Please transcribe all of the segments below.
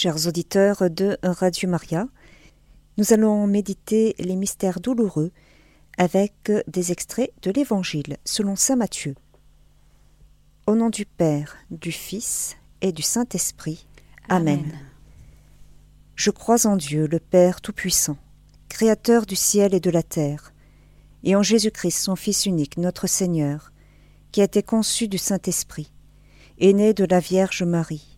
Chers auditeurs de Radio Maria, nous allons méditer les mystères douloureux avec des extraits de l'Évangile selon Saint Matthieu. Au nom du Père, du Fils et du Saint-Esprit. Amen. Je crois en Dieu, le Père Tout-Puissant, Créateur du ciel et de la terre, et en Jésus-Christ, son Fils unique, notre Seigneur, qui a été conçu du Saint-Esprit, est né de la Vierge Marie,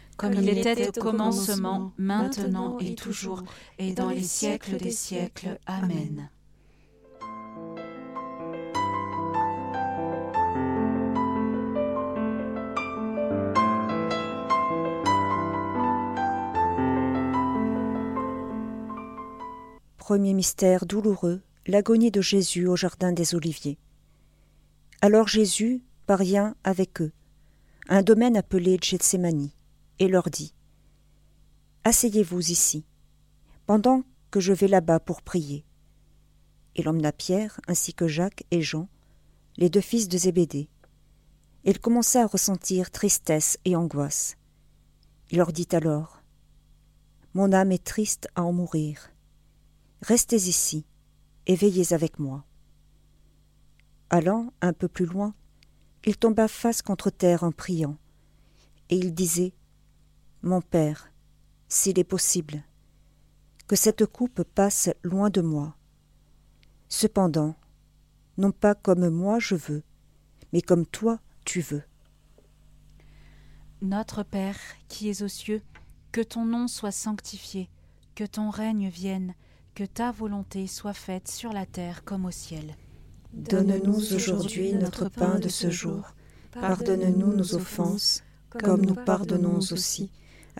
Comme il était au commencement, maintenant et toujours, et dans les siècles des siècles. Amen. Premier mystère douloureux, l'agonie de Jésus au jardin des Oliviers. Alors Jésus parvient avec eux, à un domaine appelé Gethsemane, et leur dit Asseyez-vous ici, pendant que je vais là-bas pour prier. Il emmena Pierre ainsi que Jacques et Jean, les deux fils de Zébédée. Il commença à ressentir tristesse et angoisse. Il leur dit alors Mon âme est triste à en mourir. Restez ici et veillez avec moi. Allant un peu plus loin, il tomba face contre terre en priant, et il disait Mon Père, s'il est possible, que cette coupe passe loin de moi. Cependant, non pas comme moi je veux, mais comme toi tu veux. Notre Père qui es aux cieux, que ton nom soit sanctifié, que ton règne vienne, que ta volonté soit faite sur la terre comme au ciel. Donne-nous aujourd'hui notre pain de ce jour. Pardonne-nous nos offenses, comme nous pardonnons aussi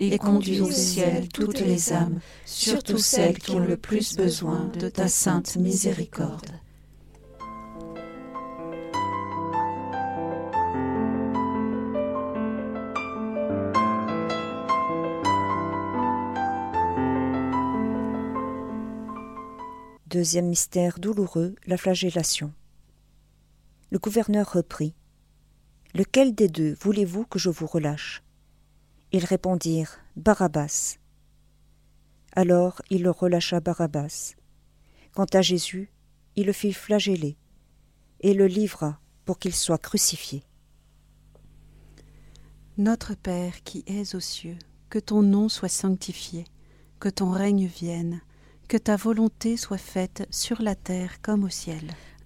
et conduis au ciel toutes les âmes, surtout celles qui ont le plus besoin de ta sainte miséricorde. Deuxième mystère douloureux, la flagellation. Le gouverneur reprit. Lequel des deux voulez-vous que je vous relâche? Ils répondirent Barabbas. Alors il relâcha Barabbas. Quant à Jésus, il le fit flageller et le livra pour qu'il soit crucifié. Notre Père qui es aux cieux, que ton nom soit sanctifié, que ton règne vienne que ta volonté soit faite sur la terre comme au ciel.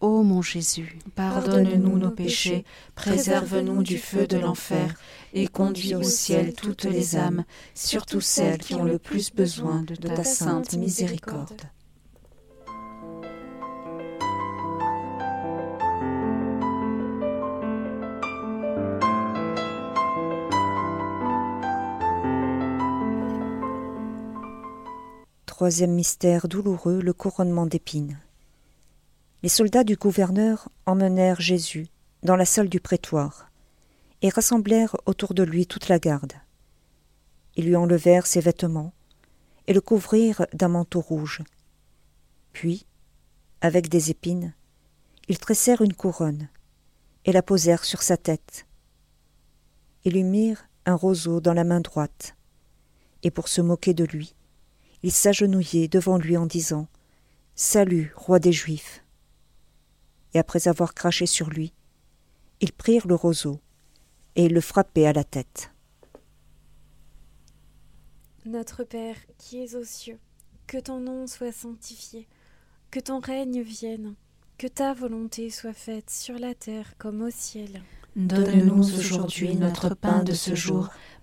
Ô mon Jésus, pardonne-nous nos péchés, préserve-nous du feu de l'enfer, et conduis au ciel toutes les âmes, surtout celles qui ont le plus besoin de ta sainte miséricorde. Troisième mystère douloureux, le couronnement d'épines. Les soldats du gouverneur emmenèrent Jésus dans la salle du prétoire et rassemblèrent autour de lui toute la garde. Ils lui enlevèrent ses vêtements et le couvrirent d'un manteau rouge. Puis, avec des épines, ils tressèrent une couronne et la posèrent sur sa tête. Ils lui mirent un roseau dans la main droite, et pour se moquer de lui, ils s'agenouillaient devant lui en disant Salut, roi des Juifs et après avoir craché sur lui, ils prirent le roseau et le frappaient à la tête. Notre Père qui es aux cieux, que ton nom soit sanctifié, que ton règne vienne, que ta volonté soit faite sur la terre comme au ciel. Donne-nous aujourd'hui notre pain de ce jour.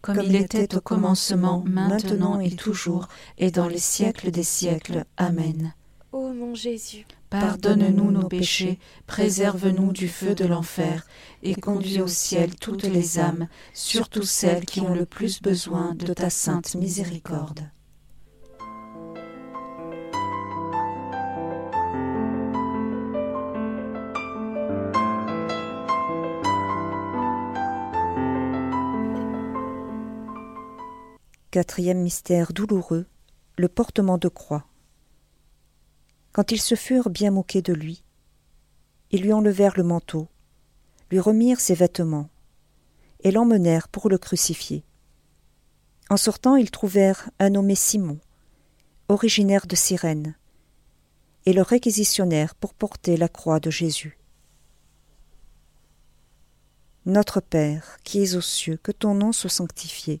Comme il était au commencement, maintenant et toujours, et dans les siècles des siècles. Amen. Ô mon Jésus, pardonne-nous nos péchés, préserve-nous du feu de l'enfer, et conduis au ciel toutes les âmes, surtout celles qui ont le plus besoin de ta sainte miséricorde. Quatrième mystère douloureux, le portement de croix. Quand ils se furent bien moqués de lui, ils lui enlevèrent le manteau, lui remirent ses vêtements, et l'emmenèrent pour le crucifier. En sortant, ils trouvèrent un nommé Simon, originaire de Cyrène, et le réquisitionnèrent pour porter la croix de Jésus. Notre Père, qui es aux cieux, que ton nom soit sanctifié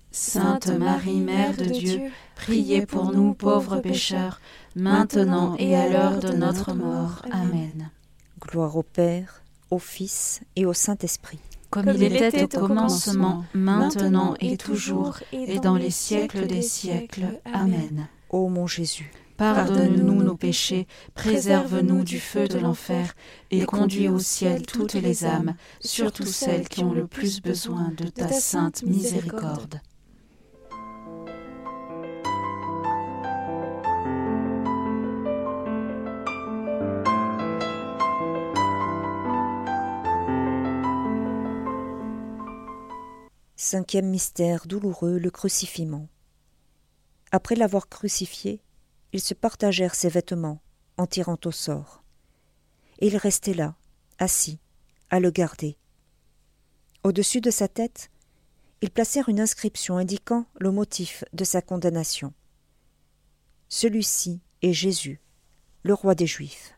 Sainte Marie, Mère de Dieu, priez pour nous pauvres pécheurs, maintenant et à l'heure de notre mort. Amen. Gloire au Père, au Fils et au Saint-Esprit. Comme, il était au commencement, maintenant et toujours, et dans les siècles des siècles. Amen. Ô mon Jésus, pardonne-nous nos péchés, préserve-nous du feu de l'enfer, et conduis au ciel toutes les âmes, surtout celles qui ont le plus besoin de ta sainte miséricorde. Cinquième mystère douloureux, le crucifiement. Après l'avoir crucifié, ils se partagèrent ses vêtements en tirant au sort. Et il restait là, assis, à le garder. Au-dessus de sa tête, ils placèrent une inscription indiquant le motif de sa condamnation. Celui-ci est Jésus, le roi des Juifs.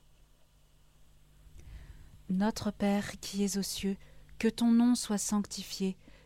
Notre Père qui es aux cieux, que ton nom soit sanctifié,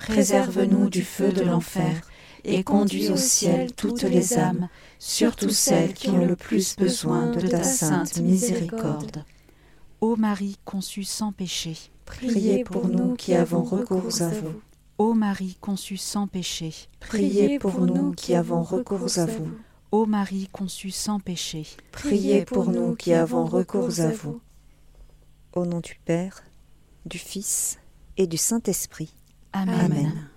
préserve-nous du feu de l'enfer, et conduis au ciel toutes les âmes, surtout celles qui ont le plus besoin de ta sainte miséricorde. Ô Marie conçue sans péché, priez pour nous qui avons recours à vous. Ô Marie conçue sans péché, priez pour nous qui avons recours à vous. Ô Marie conçue sans péché, priez pour nous qui avons recours à vous. Au nom du Père, du Fils et du Saint-Esprit. Amen.